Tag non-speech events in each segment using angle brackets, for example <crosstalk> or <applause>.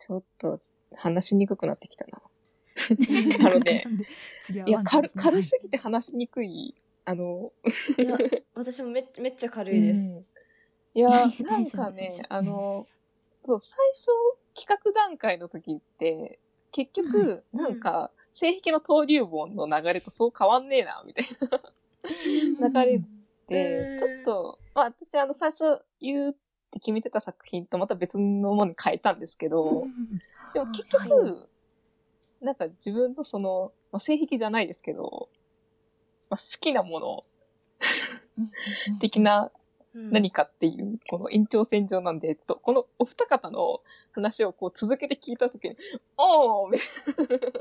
ちょっと話しにくくなってきたな。<laughs> あのね、次はいや、軽軽すぎて話しにくい。あの、いや私もめめっちゃ軽いです、うん。いや、なんかね夫、あの、そう、最初、企画段階の時って、結局、うんなんか、性癖の登竜門の流れとそう変わんねえな、みたいな流れで、うん。ちょっと、まあ私、あの、最初言うって決めてた作品とまた別のものに変えたんですけど、でも結局、はなんか自分のその、まあ、性癖じゃないですけど、まあ、好きなもの的なうん。何かっていう、この延長線上なんで、えっと、このお二方の話をこう続けて聞いたときに、おーみたいな、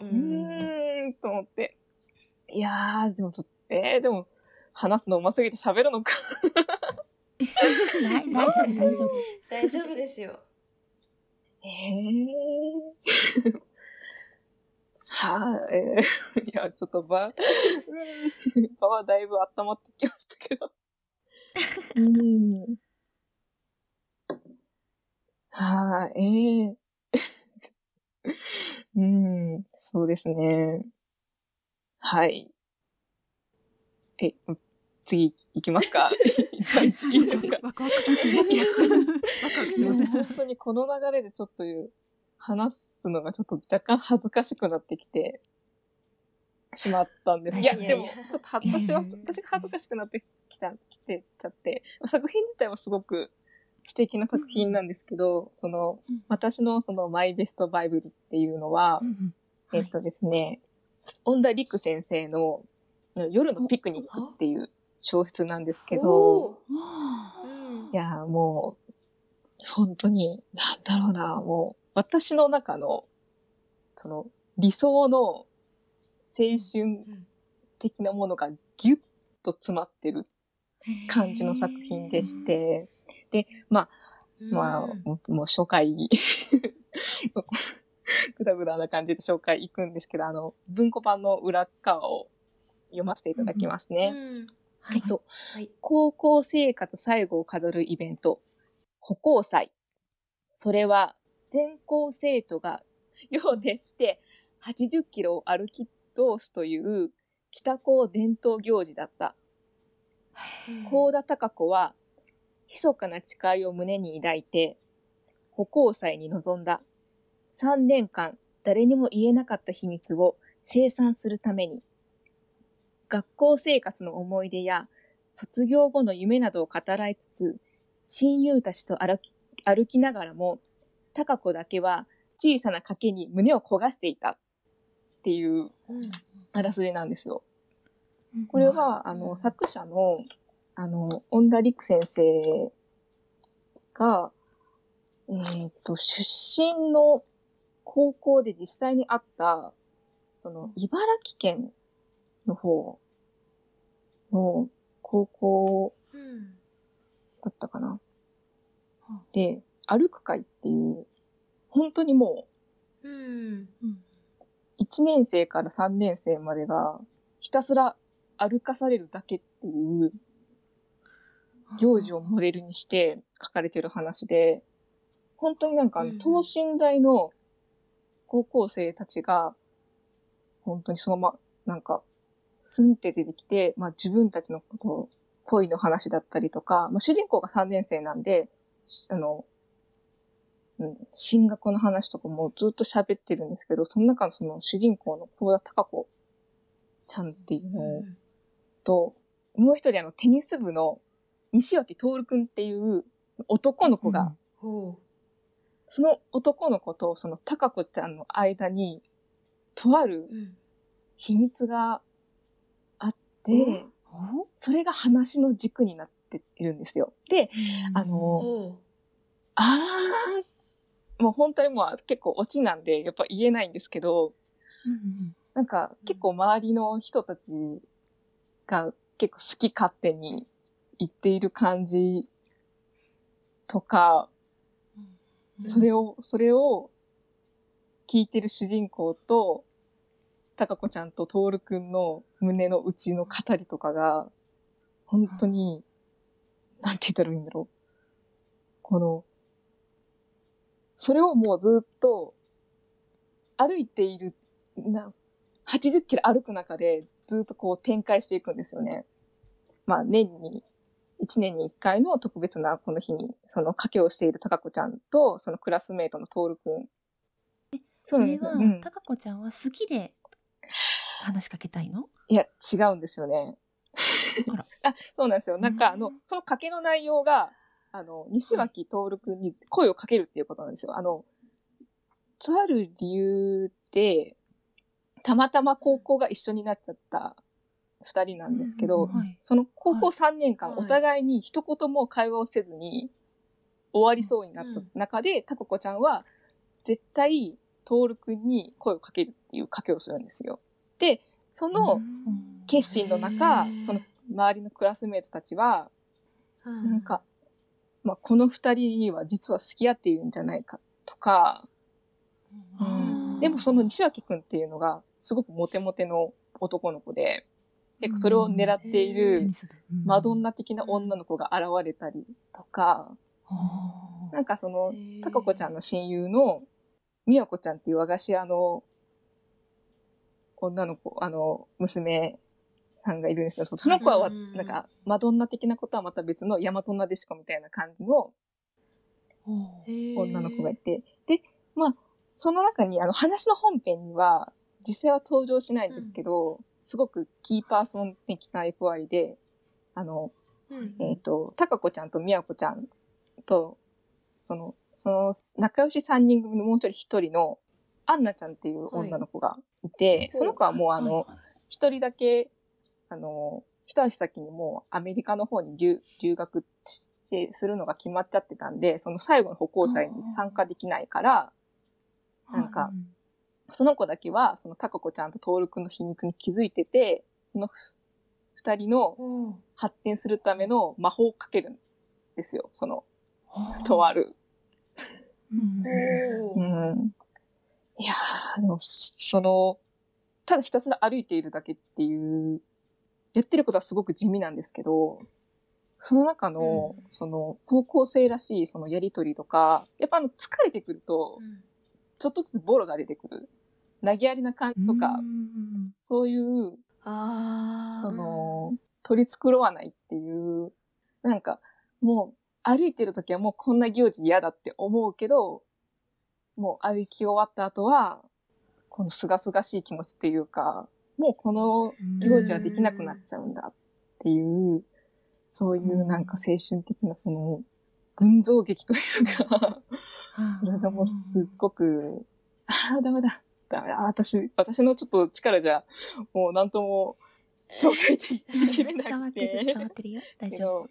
う <laughs> うん <laughs> ーんと思って。いやー、でもちょっと、えー、でも、話すの上手すぎて喋るのか。<laughs> 大大丈夫、大丈夫。大丈夫ですよえー。<laughs> はい、えー、いや、ちょっと場、う <laughs> ん場はだいぶ温まってきましたけど。うん。はい、えー。うん、そうですね。はい。え、次行きますか？<laughs> 第一いいですか。ワクワク、してます。ね。本当にこの流れでちょっと話すのがちょっと若干恥ずかしくなってきてしまったんです。いや、いやでも、ちょっと私は、私が恥ずかしくなってきた、きてちゃって、作品自体はすごく素敵な作品なんですけど、その、私のそのマイベストバイブルっていうのは、えっとですね、恩田陸先生の夜のピクニックっていう小説なんですけど、いや、もう、本当に、なんだろうな、もう、私の中の、その、理想の青春的なものがギュッと詰まってる感じの作品でして、で、まあ、まあ、もう紹介、ぐだぐだな感じで紹介行くんですけど、あの、文庫版の裏側を読ませていただきますね。うんえっと、はい高校生活最後を飾るイベント、歩行祭。それは、全校生徒が用でして80キロを歩き通すという北高伝統行事だった。高田孝子は、密かな誓いを胸に抱いて、歩行祭に臨んだ。3年間、誰にも言えなかった秘密を清算するために、学校生活の思い出や、卒業後の夢などを語らいつつ、親友たちと歩き歩きながらも、孝子だけは小さな賭けに胸を焦がしていたっていううんあらすじなんですよ。これは、あの、作者の、あの、恩田陸先生が、えっ、と、出身の高校で実際にあった、その、茨城県の方の高校うんだったかなは。で、歩く会っていう、本当にもうんう、1年生から3年生までが、ひたすら歩かされるだけっていう、行事をモデルにして書かれてる話で、本当になんか等身大の高校生たちが、本当にそのまま、なんか、スンって出てきて、まあ自分たちのことを、恋の話だったりとか、まあ主人公が3年生なんで、あの、うん、進学の話とかもずっと喋ってるんですけど、その中のその主人公の高田孝子ちゃんっていうのをと、もう一人あのテニス部の西脇徹くんっていう男の子が、ほその男の子とその高子ちゃんの間に、とあるううん。秘密がそれが話の軸になっているんですよ。で、あの、ほあー、もう本当にもう結構オチなんで、やっぱ言えないんですけど、うんなんか結構周りの人たちが結構好き勝手に言っている感じとか、うん。それを、それを聞いてる主人公と、たかこちゃんととおるくんの胸の内の語りとかが、本当に、なんて言ったらいいんだろう。この、それをもうずっと歩いている、な、80キロ歩く中でずっとこう展開していくんですよね。まあ年に、1年に1回の特別なこの日に、その賭けをしている高子ちゃんと、そのクラスメイトのトールくん。それは、うんたかこちゃんは好きで話しかけたいの？いや、違うんですよね。あら <laughs> あ、そうなんですよ。なんか、あのうん、その賭けの内容が、あの、西脇徹くんに声をかけるっていうことなんですよ。あの、とある理由で、たまたま高校が一緒になっちゃった二人なんですけど、うんはいその高校3年間、はいお互いに一言も会話をせずに終わりそうになったうん中で、タコ子ちゃんは絶対、トールくんに声をかけるっていう賭けをするんですよ。で、そのうん。決心の中その周りのクラスメイトたちは、ななんか、まあ、この二人は実は付き合っているんじゃないかとか、でもその西脇くんっていうのがすごくモテモテの男の子で、結構それを狙っているマドンナ的な女の子が現れたりとか、なんかそのへー、タカ子ちゃんの親友の、みやこちゃんっていう和菓子屋の女の子、あの、娘さんがいるんですよ。そその子はなんか、マドンナ的なことはまた別のヤマトナデシコみたいな感じの女の子がいて、で、まあ、その中に、あの、話の本編には、実際は登場しないんですけど、すごくキーパーソン的な役割で、あの、うんえっ、と、たかこちゃんとみやこちゃんと、その、その、仲良し三人組のもう一人一人の、アンナちゃんっていう女の子がいて、その子はもうあの、はい。一人だけ、あの、一足先にもうアメリカの方に留留学してするのが決まっちゃってたんで、その最後の歩行祭に参加できないから、なんかうんその子だけは、そのタカコちゃんとトールくんの秘密に気づいてて、そのふ二人の発展するための魔法をかけるんですよ。その、はあとある。うん。いやー、でも、その、ただひたすら歩いているだけっていう、やってることはすごく地味なんですけど、その中の、うんその、高校生らしいそのやりとりとか、やっぱあの、疲れてくると、ちょっとずつボロが出てくる。投げやりな感じとか、うんそういう、ああ。その、取り繕わないっていう、なんか、もう、歩いてる時はもうこんな行事嫌だって思うけど、もう歩き終わった後は、この清々しい気持ちっていうか、もうこの行事はできなくなっちゃうんだっていう、そういうなんか青春的なその、群像劇というか、それがもうすっごく、ああ、ダメだ、ダメだ、私、私のちょっと力じゃ、もうなんとも、紹介でききれなくて。<laughs> 伝わってる伝わってるよ。大け丈夫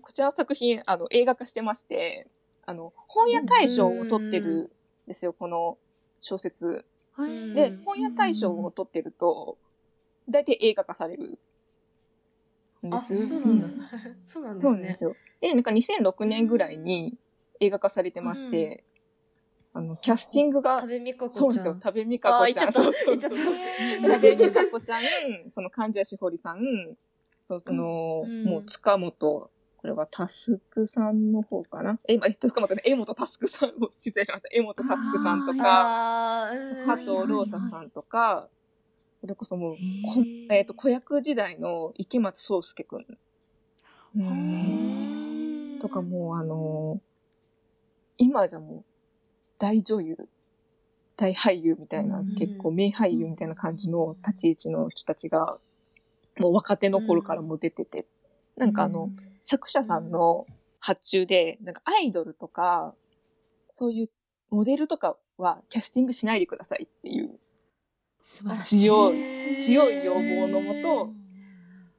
こちらの作品、あの、映画化してまして、あの、本屋大賞を取ってるんですよ、この小説。うんでうん、本屋大賞を取ってると、大体映画化されるんであ、す。そうなんだん。そうなんですねです。よ。で、なんか2006年ぐらいに映画化されてまして、あの、キャスティングが食、べみかこちゃ。そうんですよ、食べみかこちゃん。そうそうそう食べみかこちゃん、その患者しほりさん、そう、その、うんもう塚本、これはタスクさんの方かな？え、今、え塚本ね、江本タスクさんを失礼しました。江本タスクさんとか、加藤ローサさんとか、それこそもう、こえっ、と、子役時代の池松壮介くん。ううんんんとかもう、あの今じゃもう、大女優、大俳優みたいな、うん。結構名俳優みたいな感じの立ち位置の人たちが、もう若手の頃からも出てて、なんかあの、作者さんの発注で、なんかアイドルとか、そういうモデルとかはキャスティングしないでくださいっていう素晴らしい強い強い要望のもと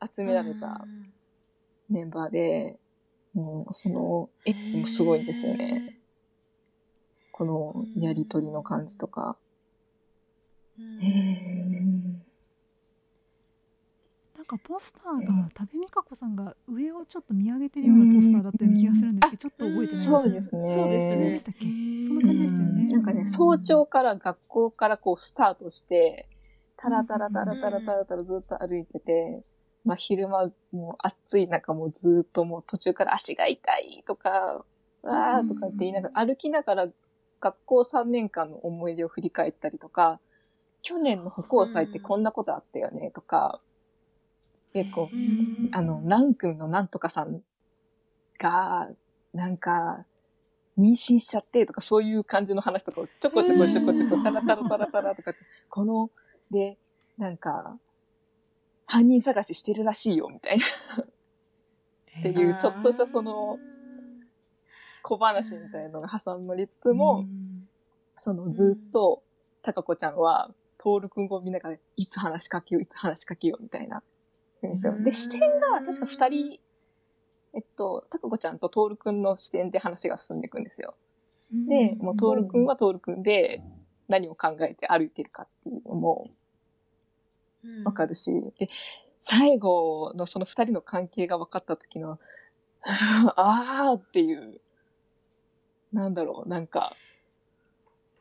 集められたメンバーで、もうその絵もすごいんですよね。。このやりとりの感じとか。うんうんなんかポスターが多部未華子さんが上をちょっと見上げてるようなポスターだったような気がするんですけど、ちょっと覚えてないそうですね。そうですね。そうでしたっけ？そんな感じでしたよね。なんかね、早朝から学校からこうスタートして、タラタラタラタラタラタラずっと歩いてて、まあ昼間もう暑い中もずっともう途中から足が痛いとか、わーとかって言いながら、歩きながら学校3年間の思い出を振り返ったりとか、去年の歩行祭ってこんなことあったよねとか、結構う、んあの、何組のなんとかさんが、なんか、妊娠しちゃってとか、そういう感じの話とかをちょこちょこちょこちょこ、タラタラタラタラとかって、この、で、なんか、犯人探ししてるらしいよ、みたいなっていう、ちょっとしたその小話みたいなのが挟まりつつも、そのずっと、たかこちゃんは、トールくんを見ながら、いつ話しかけよう、いつ話しかけよう、みたいな。んですよ。で、視点が、確か二人、えっと、たかこちゃんとトールくんの視点で話が進んでいくんですよ。で、もうトールくんはトールくんで、何を考えて歩いてるかっていうのもわかるし、で、最後のその二人の関係が分かった時の、<laughs> あーっていう、なんだろう、なんか、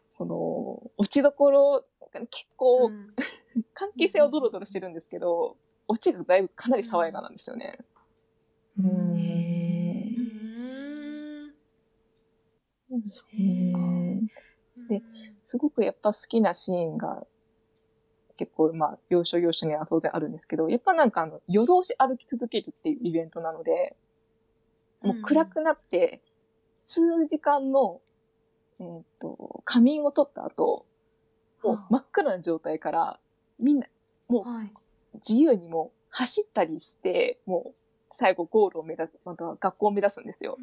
その、落ちどころ、結構、うん。<laughs> 関係性はドロドロしてるんですけど、オチがだいぶかなり爽やかなんですよね。うんうんへーうんですごくやっぱ好きなシーンが結構まあ要所要所には当然あるんですけど、やっぱなんかあの夜通し歩き続けるっていうイベントなので、もう暗くなって数時間の、えっ、と、仮眠を取った後、もう真っ暗な状態からみんなもうはい。自由にもう走ったりして、もう最後ゴールを目指す、また学校を目指すんですよ。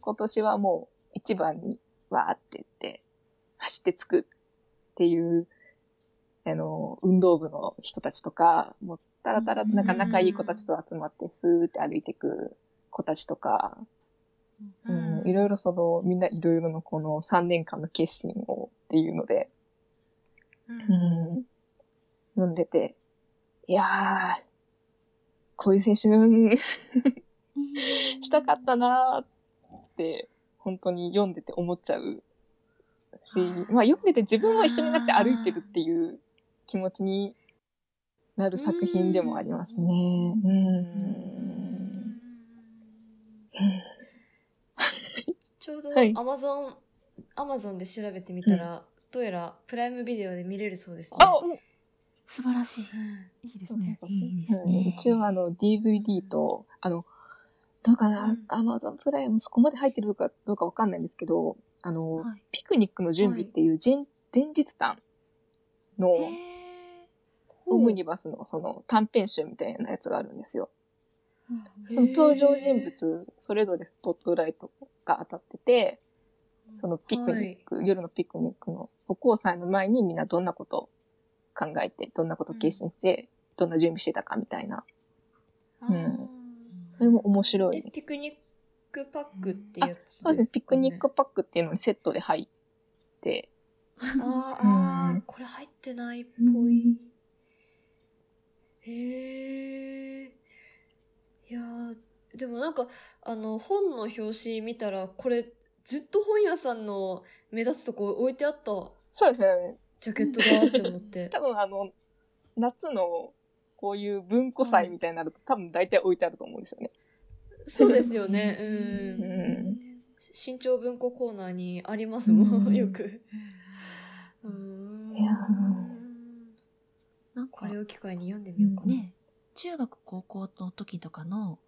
今年はもう一番にわーって言って、走ってつくっていう、あの、運動部の人たちとか、もうたらたら、なんか仲いい子たちと集まってスーって歩いていく子たちとか、うん、いろいろその、みんないろいろのこの3年間の決心をっていうので、うん。うん、読んでて、いやー、こういう青春。したかったなーって、本当に読んでて思っちゃう。し、まあ読んでて自分も一緒になって歩いてるっていう気持ちになる作品でもありますね。うん。ちょうどはい。アマゾン、アマゾンで調べてみたら、どうやらプライムビデオで見れるそうですね。あ、素晴らしい。うん。いいですね。一応あの DVD と、あの、どうかな？うん、アマゾンプライムそこまで入ってるのかどうかわかんないんですけど、あの、はい。ピクニックの準備っていう前,、前日談のオムニバスのその短編集みたいなやつがあるんですよ。登場人物それぞれスポットライトが当たってて、そのピクニック、夜のピクニックの歩行祭の前にみんなどんなことを考えて、どんなことを決心して、どんな準備してたかみたいな。うんそれも面白えい。ピクニックパックってやつですか、ね、そうです。ピクニックパックっていうのにセットで入って、あーあー、うんこれ入ってないっぽい。へえ。いやーでもなんか、あの、本の表紙見たら、これ、ずっと本屋さんの目立つとこ置いてあったそうですね。ジャケットだって思って。<laughs> 多分あの、夏のこういう文庫祭みたいになると、多分大体置いてあると思うんですよね。そうですよね。うん。うん。新潮文庫コーナーにありますもん、うんよく。うーんいやなんかこれを機会に読んでみようかな。ね、中学高校の時とかの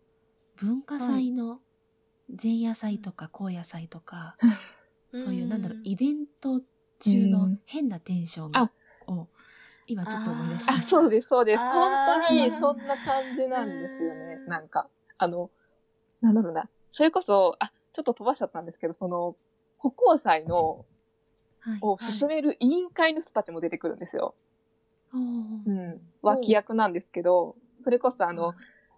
文化祭の前夜祭とか後夜祭とか、そういうなんだろう、イベント中のうん変なテンションあを今ちょっと思い出しまあ、した。そうです、そうです。本当にそんな感じなんですよね。なんか、あの、なんだろうな。それこそ、あ、ちょっと飛ばしちゃったんですけど、その、歩行祭の、はいを進める委員会の人たちも出てくるんですよ。おーうん。脇役なんですけど、それこそあの、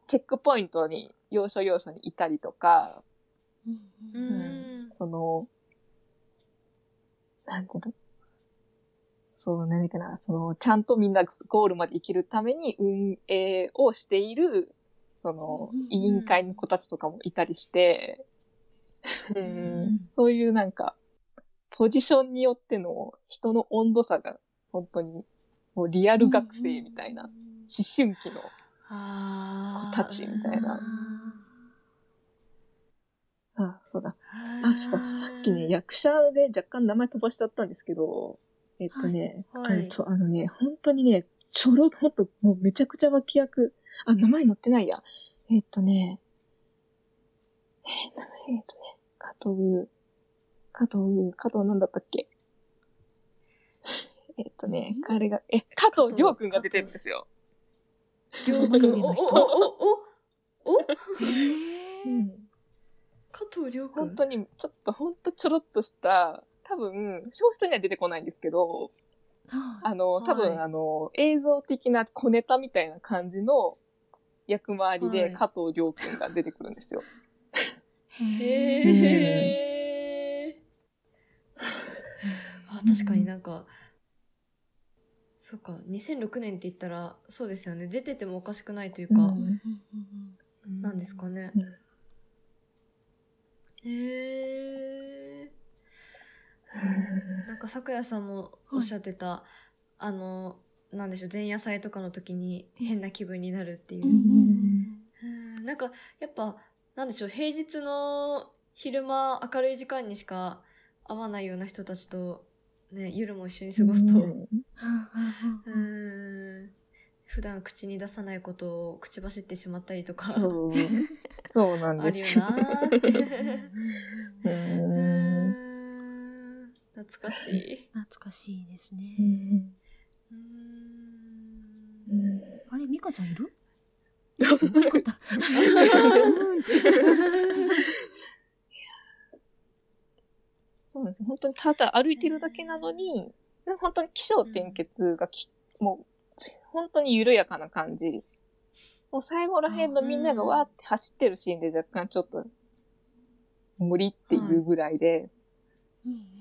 チェックポイントに、要所要所にいたりとか、うんううんん。その、なんていうの。そう、何だっけな、その、ちゃんとみんなゴールまで行けるために運営をしている、そのうん、委員会の子たちとかもいたりして、ううんん、そういうなんか、ポジションによっての人の温度差が、本当に、もうリアル学生みたいな、思春期の、子たちみたいな。うんあ、そうだ。あ、そうだ。さっきね、役者で若干名前飛ばしちゃったんですけど、えっとね、はいえっと、あのね、本当にね、ちょろ、ほんと、もうめちゃくちゃ脇役。あ、名前載ってないや。えっとね、えー名前えっとね、加藤、加藤、加藤なんだったっけ？<laughs> えっとね、彼が、え、加藤亮くんが出てるんですよ。りょ <laughs> うくん、お、お、お、お、お、お、<laughs> うん加藤りょうくん。本当に、ちょっと、ほんとちょろっとした、多分、小説には出てこないんですけど、あの、はい多分、あの、映像的な小ネタみたいな感じの役回りで、はい加藤亮くんが出てくるんですよ。へえ。あ、確かになんか、そうか、2006年って言ったら、そうですよね。出ててもおかしくないというか、うんなんですかね。うんへえ。なんか、咲夜さんもおっしゃってた、あの、なんでしょう、前夜祭とかの時に変な気分になるっていう。うんなんか、やっぱ、なんでしょう、平日の昼間明るい時間にしか会わないような人たちと、ね、夜も一緒に過ごすと、うん。うん、普段口に出さないことを口走ってしまったりとか、そう。そうなんですよ。懐かしい。懐かしいですね。うん。うん。あれ、ミカちゃんいる？そうなん。ですよ。本当にただ歩いてるだけなのに、本当に気象転結がき、もう、ち本当に緩やかな感じ。もう最後ら辺のみんながわーって走ってるシーンで若干ちょっと、無理っていうぐらいで、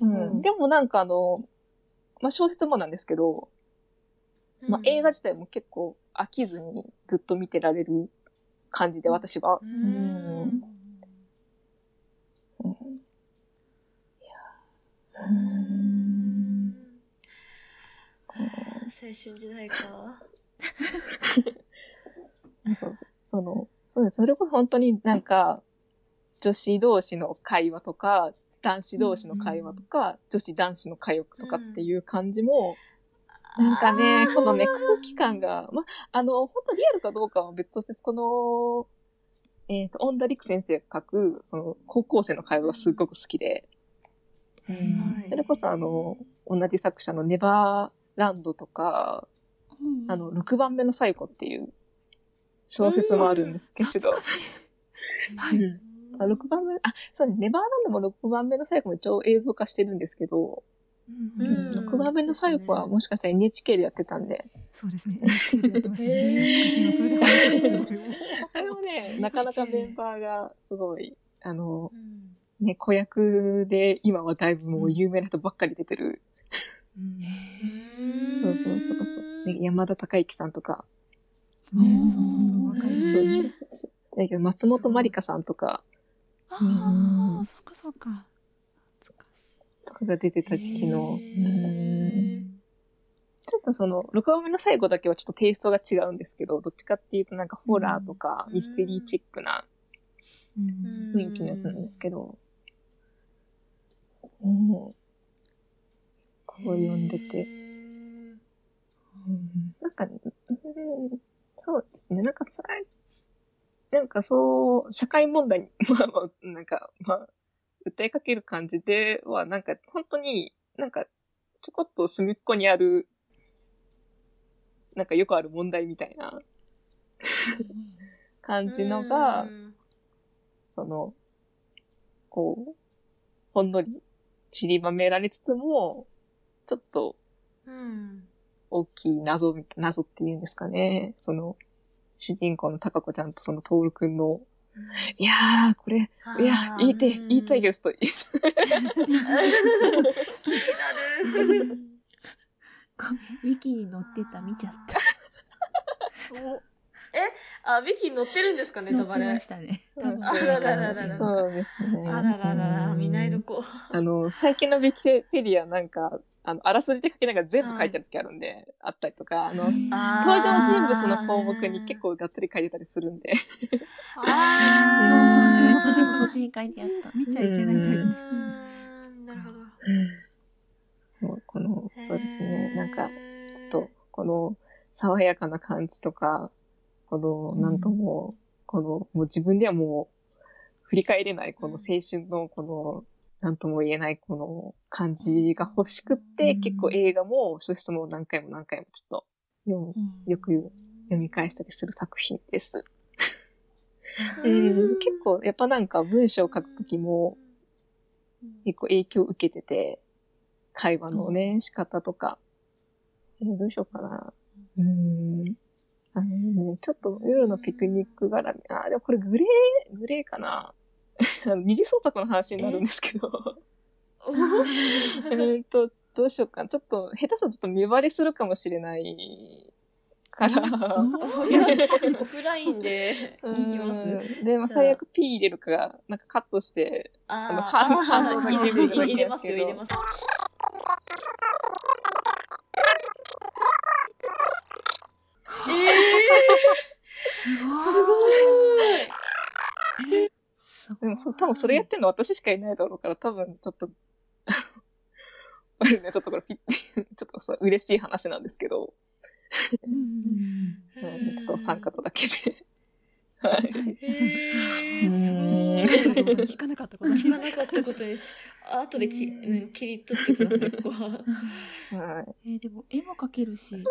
うん。でもなんかあの、まあ、小説もなんですけど、まあ、映画自体も結構飽きずにずっと見てられる感じで私は。うん。うん。青春時代か。<laughs> なんかその、そうです。それこそ本当になんか、女子同士の会話とか、男子同士の会話とか、女子男子の会話とかっていう感じも、なんかね、このね、空気感が、ま、あの、本当リアルかどうかは別として、この、えっ、と、恩田陸先生が書く、その、高校生の会話がすごく好きで、はいそれこそあの、同じ作者のネバーランドとか、あの、6番目の最後っていう小説もあるんですけど。はい。うん。あ6番目、あ、そうね、ネバーランドも6番目の最後も一応映像化してるんですけど、うん。うん。6番目の最後はもしかしたら NHK でやってたんで、そうですね。NHK でやってましたね。へー。懐かしいな。それも。ね、なかなかメンバーがすごい、あの、うんね、子役で今はだいぶもう有名な人ばっかり出てる、うんそうそうそうそう、ね、山田孝之さんとか、ね、そうそうそう、若い。そうそうそうそう。だけど松本まりかさんとか、ああ、そっかそっか。懐かしい。とかが出てた時期の、ちょっとその、6番目の最後だけはちょっとテイストが違うんですけど、どっちかっていうとなんかホラーとかうんミステリーチックなうん雰囲気のやつなんですけど、うん。こう読んでて、うんなんか、うんそうですね、なんかさ、なんかそう、社会問題に、<laughs> まあまあ、なんか、まあ、訴えかける感じでは、なんか本当に、なんか、ちょこっと隅っこにある、なんかよくある問題みたいな感じのが、その、こう、ほんのり散りばめられつつも、ちょっとうん。大きい謎み、謎っていうんですかね。その、主人公の高子ちゃんとそのトールくんの、いやー、これ、いや、言いて、うん言いたいけど、ちょっと、気になる。ごめん、ウィキに載ってた、見ちゃった。あ、ビキに載ってるんですかネタバレ載ってまし。たね。多分あらららららそうですね。あらららら、見ないどこ。あの、最近のウィキペディアなんか、あの、あらすじで書きながら全部書いてある時あるんで、あったりとか、あの、あー。登場人物の項目に結構がっつり書いてたりするんで。あー。<laughs> そうそうそうそうそっちに書いてあった。見ちゃいけないタイプ。うん。ですなるほど。もうこの、そうですね、なんか、ちょっと、この、爽やかな感じとか、この、なんとも、この、もう自分ではもう、振り返れない、この青春の、この、なんとも言えない、この感じが欲しくって、うん結構映画も小説も何回も何回もちょっと、読むよく読み返したりする作品です。<laughs> うん、結構、やっぱなんか文章を書くときも、結構影響を受けてて、会話のね、仕方とか。えーどうしようかな。うーん。あのね、ちょっと夜のピクニック絡み。あー、でもこれグレー、グレーかな。あ <laughs> の二次創作の話になるんですけど。おえーっと、どうしようかな。ちょっと、下手さちょっと見バレするかもしれないから。オフラインで <laughs> う行きます。んで、まあ、最悪 P 入れるか、なんかカットして、あの反あー入れる入れますよ、入れます。すごい。すごい。でもそう、多分それやってんの私しかいないだろうから、多分ちょっと、<laughs> あれね、ちょっとこれピッ、ちょっとそう嬉しい話なんですけど、うんうんうん。ちょっとお三方だけで。はい。はいへー聞かなかったこと聞かなかったことです。あ後でき、うん、切り取ってください、ここは。はい。えーでも絵も描けるし。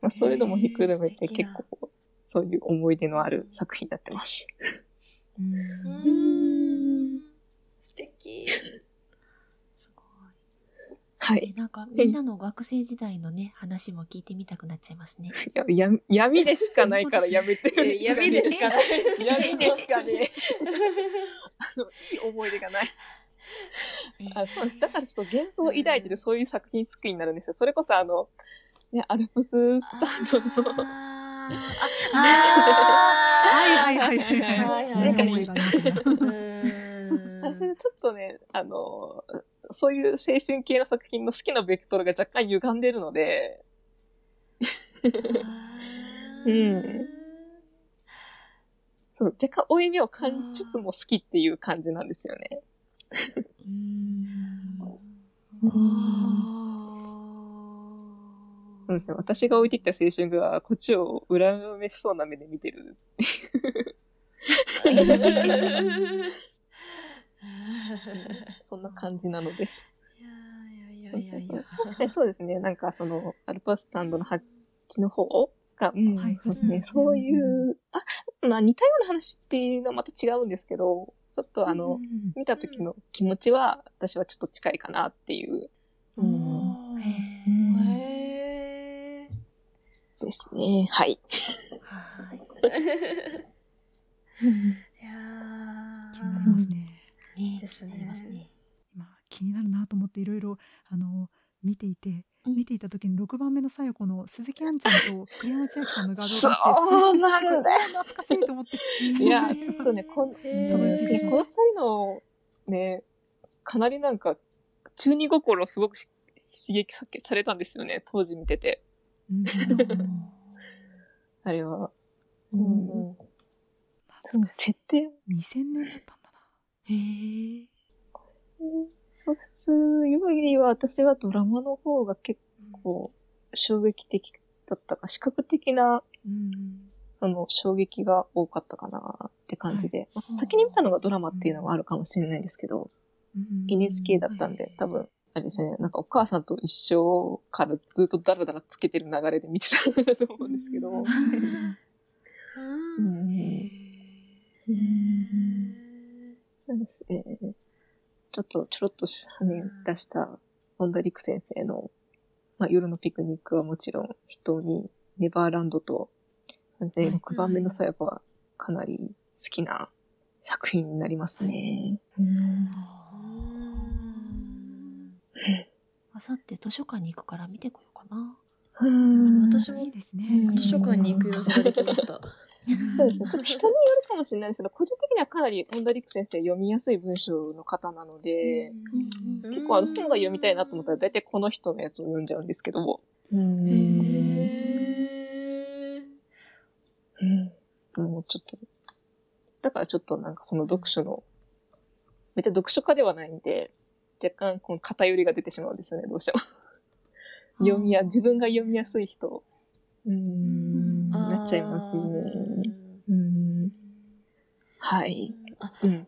まあ、そういうのもひっくるめて結構、そういう思い出のある作品になってます。うーん。素敵。すごい。はい。えなんかみんなの学生時代のね話も聞いてみたくなっちゃいますね。<laughs> いや、や闇でしかないからやめてえ闇でしかない。闇でしかね。<laughs> あの、いい思い出がない。えーあそうです。だからちょっと幻想を抱いててそういう作品作りになるんですよ。それこそあの、ね、アルプススタンドの、あはいはいはいはいはいはいなんか思いがありますねーうーん。私はちょっとね、あの、そういう青春系の作品の好きなベクトルが若干歪んでるので、うん。そう、若干負い目を感じつつも好きっていう感じなんですよね。うーんそうですね。私が置いてきた青春が、こっちを恨めしそうな目で見てる。そんな感じなのです。いやいやいやいや。確かにそうですね。なんかその、アルパスタンドの端の方が、うん、はいそうですね。うんそういう、あ、まあ似たような話っていうのはまた違うんですけど、ちょっとあの、うん見た時の気持ちは、私はちょっと近いかなっていう、うん、へへーですね。はい。ーはい。<laughs> いや気になりますね。ねですね気になりますね。今気になるなと思っていろいろあの見ていて、うん。見ていた時に6番目のさよこの鈴木杏ちゃんと栗山千明さんの画像があってそうなんだすごい懐かしいと思っていや、ちょっとね、ここの二人の、ね、かなりなんか、中二心をすごくし刺激さされたんですよね、当時見てて。うん。あれは。ううん。ん。その設定2000年だったんだな。へえ小説よりは私はドラマの方が結構衝撃的だったか、視覚的なうんその衝撃が多かったかなって感じで、先に見たのがドラマっていうのもあるかもしれないんですけど、うん。NHK だったんで、多分、あれですね、なんかお母さんと一緒からずっとダラダラつけてる流れで見てたと思うんですけど、うん。そうですね。ちょっとちょろっとし、ね、出した本田陸先生の、まあ、夜のピクニックはもちろん人にネバーランドと、ではい6番目のさやかはかなり好きな作品になりますね。あさって図書館に行くから見てこようかな。うん私もいいですねうん図書館に行く用事ができました。そうですね。ちょっと <laughs> 人によるかもしれないですけど、個人的にはかなり本田陸先生読みやすい文章の方なので、うん結構あの本が読みたいなと思ったら大体この人のやつを読んじゃうんですけど。うん。へーうん。もうちょっと、だからちょっとなんかその読書の、めっちゃ読書家ではないんで、若干この偏りが出てしまうんですよね、どうしても。読みや、自分が読みやすい人、うん、なっちゃいますね。うん。はい。あ、うん。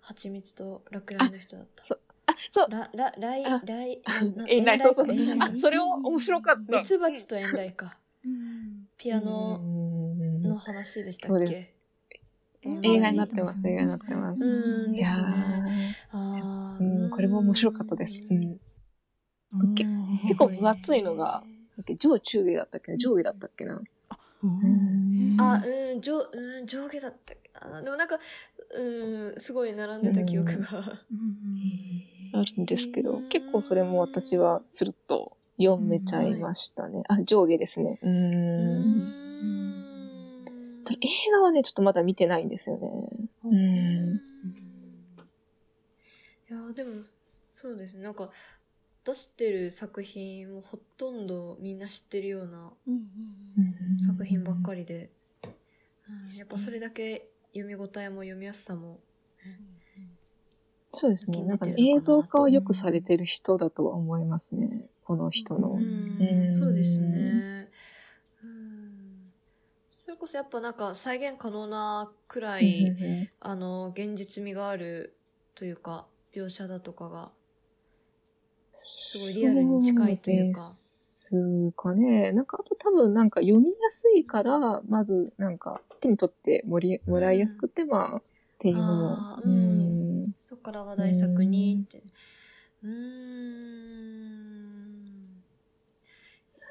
蜂蜜と落雷の人だった。あ、そう。ら、ら、来、あ来、<laughs> なえ、ない、そうそうあ、それを面白かった。ミツバチと遠雷か。うんピアノうんの話でしたっけ？そうです。映画になってます、映画になってます。うんですいやね。あうん、これも面白かったです。うん。結構分厚いのが、だっけ上中下だったっけな？上下だったっけな？うんあ、うん、上、うん、上下だったっけな？でもなんか、うん、すごい並んでた記憶が。うんあるんですけど、結構それも私はスルッと読めちゃいましたね。あ、上下ですね。う。うんん。ただ映画はね、ちょっとまだ見てないんですよね。うん。いやでもそうですねなんか出してる作品もほとんどみんな知ってるような作品ばっかり。りで、うんやっぱそれだけ読み応えも読みやすさもそうですね。なんかね映像化はよくされてる人だとは思いますね。この人の。うんうんそうですね、こそやっぱなんか再現可能なくらい、うんあの現実味があるというか描写だとかがすごいリアルに近いというかですかね。なんか、あと多分なんか読みやすいから、まずなんか手に取ってもりもらいやすくて、まあ、っていうのううんん。そこから話題作にって。うーん。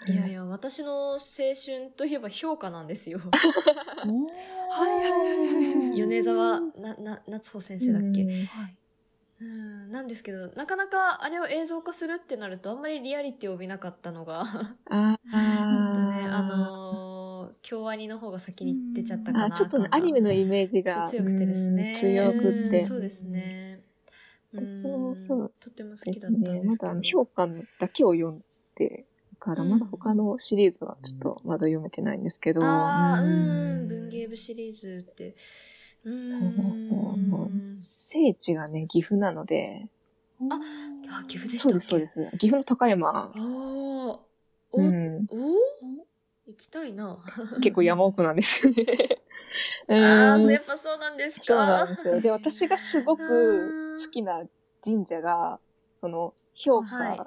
いやいや、私の青春といえば評価なんですよ。<laughs> はいはいはいはい米沢な、な、夏穂先生だっけ、うんはい。うん、なんですけど、なかなかあれを映像化するってなると、あんまりリアリティを帯びなかったのが、あちょっとね、ーあのー、京アニの方が先に出ちゃったかな。あ、ちょっとね、アニメのイメージが強くてですね。うん強くって。うんそうですね。私もそうとっても好ですきだったんね。ですけど。まだあの評価だけを読んでから、うんまだ他のシリーズはちょっとまだ読めてないんですけど。ああ、ううんん、文芸部シリーズって。うそうそうもう聖地がね、岐阜なので、あ、岐阜でしたそうです、そうです。岐阜の高山。ああ、お、うん、お？行きたいな。<laughs> 結構山奥なんですよね。<laughs> うああ、んやっぱそうなんですか。そうなんですよ。で、私がすごく <laughs> 好きな神社が、その、評はい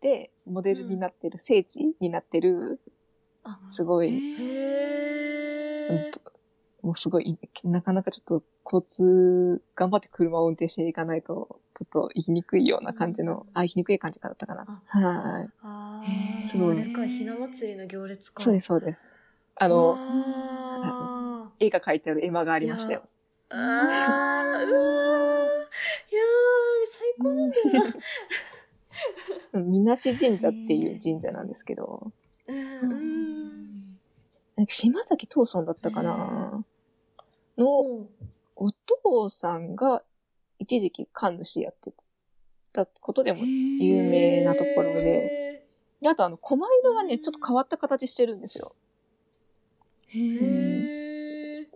価でモデルになってる、聖地になってる、あすごい、もうすごい、なかなかちょっと交通、頑張って車を運転していかないと、ちょっと行きにくいような感じの、あ、行きにくい感じだったかな。あはい。すごいあれか、ひな祭りの行列か。そうです、そうです。あの、あー絵が描いてある絵馬がありましたよ。あー、うわー、いやー、最高なんだよな。<laughs> うんみなし神社っていう神社なんですけど、うん、うん。なんか島崎藤村だったかな。の、おうお父さんが一時期神主やってたことでも有名なところで、へであとあの、狛犬がね、ちょっと変わった形してるんですよ。ー。へー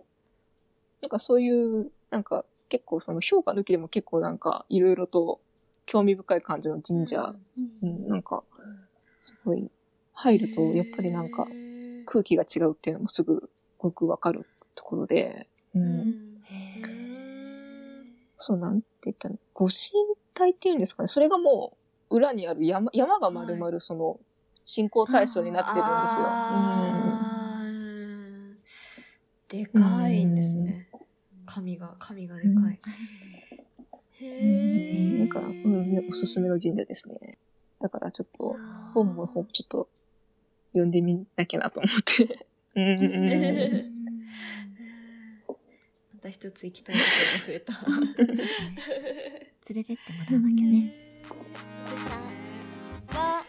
なんかそういう、なんか結構その評価抜きでも結構なんかいろいろと興味深い感じの神社、うん、なんか、すごい、入るとやっぱりなんか空気が違うっていうのもすぐごくわかるところで、う、うん。そうなんて言ったら、ご神体っていうんですかね、それがもう裏にある山、山が丸々その信仰対象になってるんですよ。うん。でかいんですね。神が、神がでかい。うんへうん、え。なんか、うん、おすすめの神社ですね。だからちょっと、本も本ちょっと読んでみなきゃなと思って。<laughs> うん。うん。うんまた一つ行きたいところが増えた。連れてってもらわなきゃね。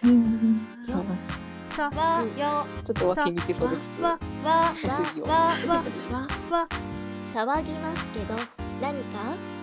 うん。うん。よさわよちょっと脇道それつつわわわわわわ騒ぎますけど何か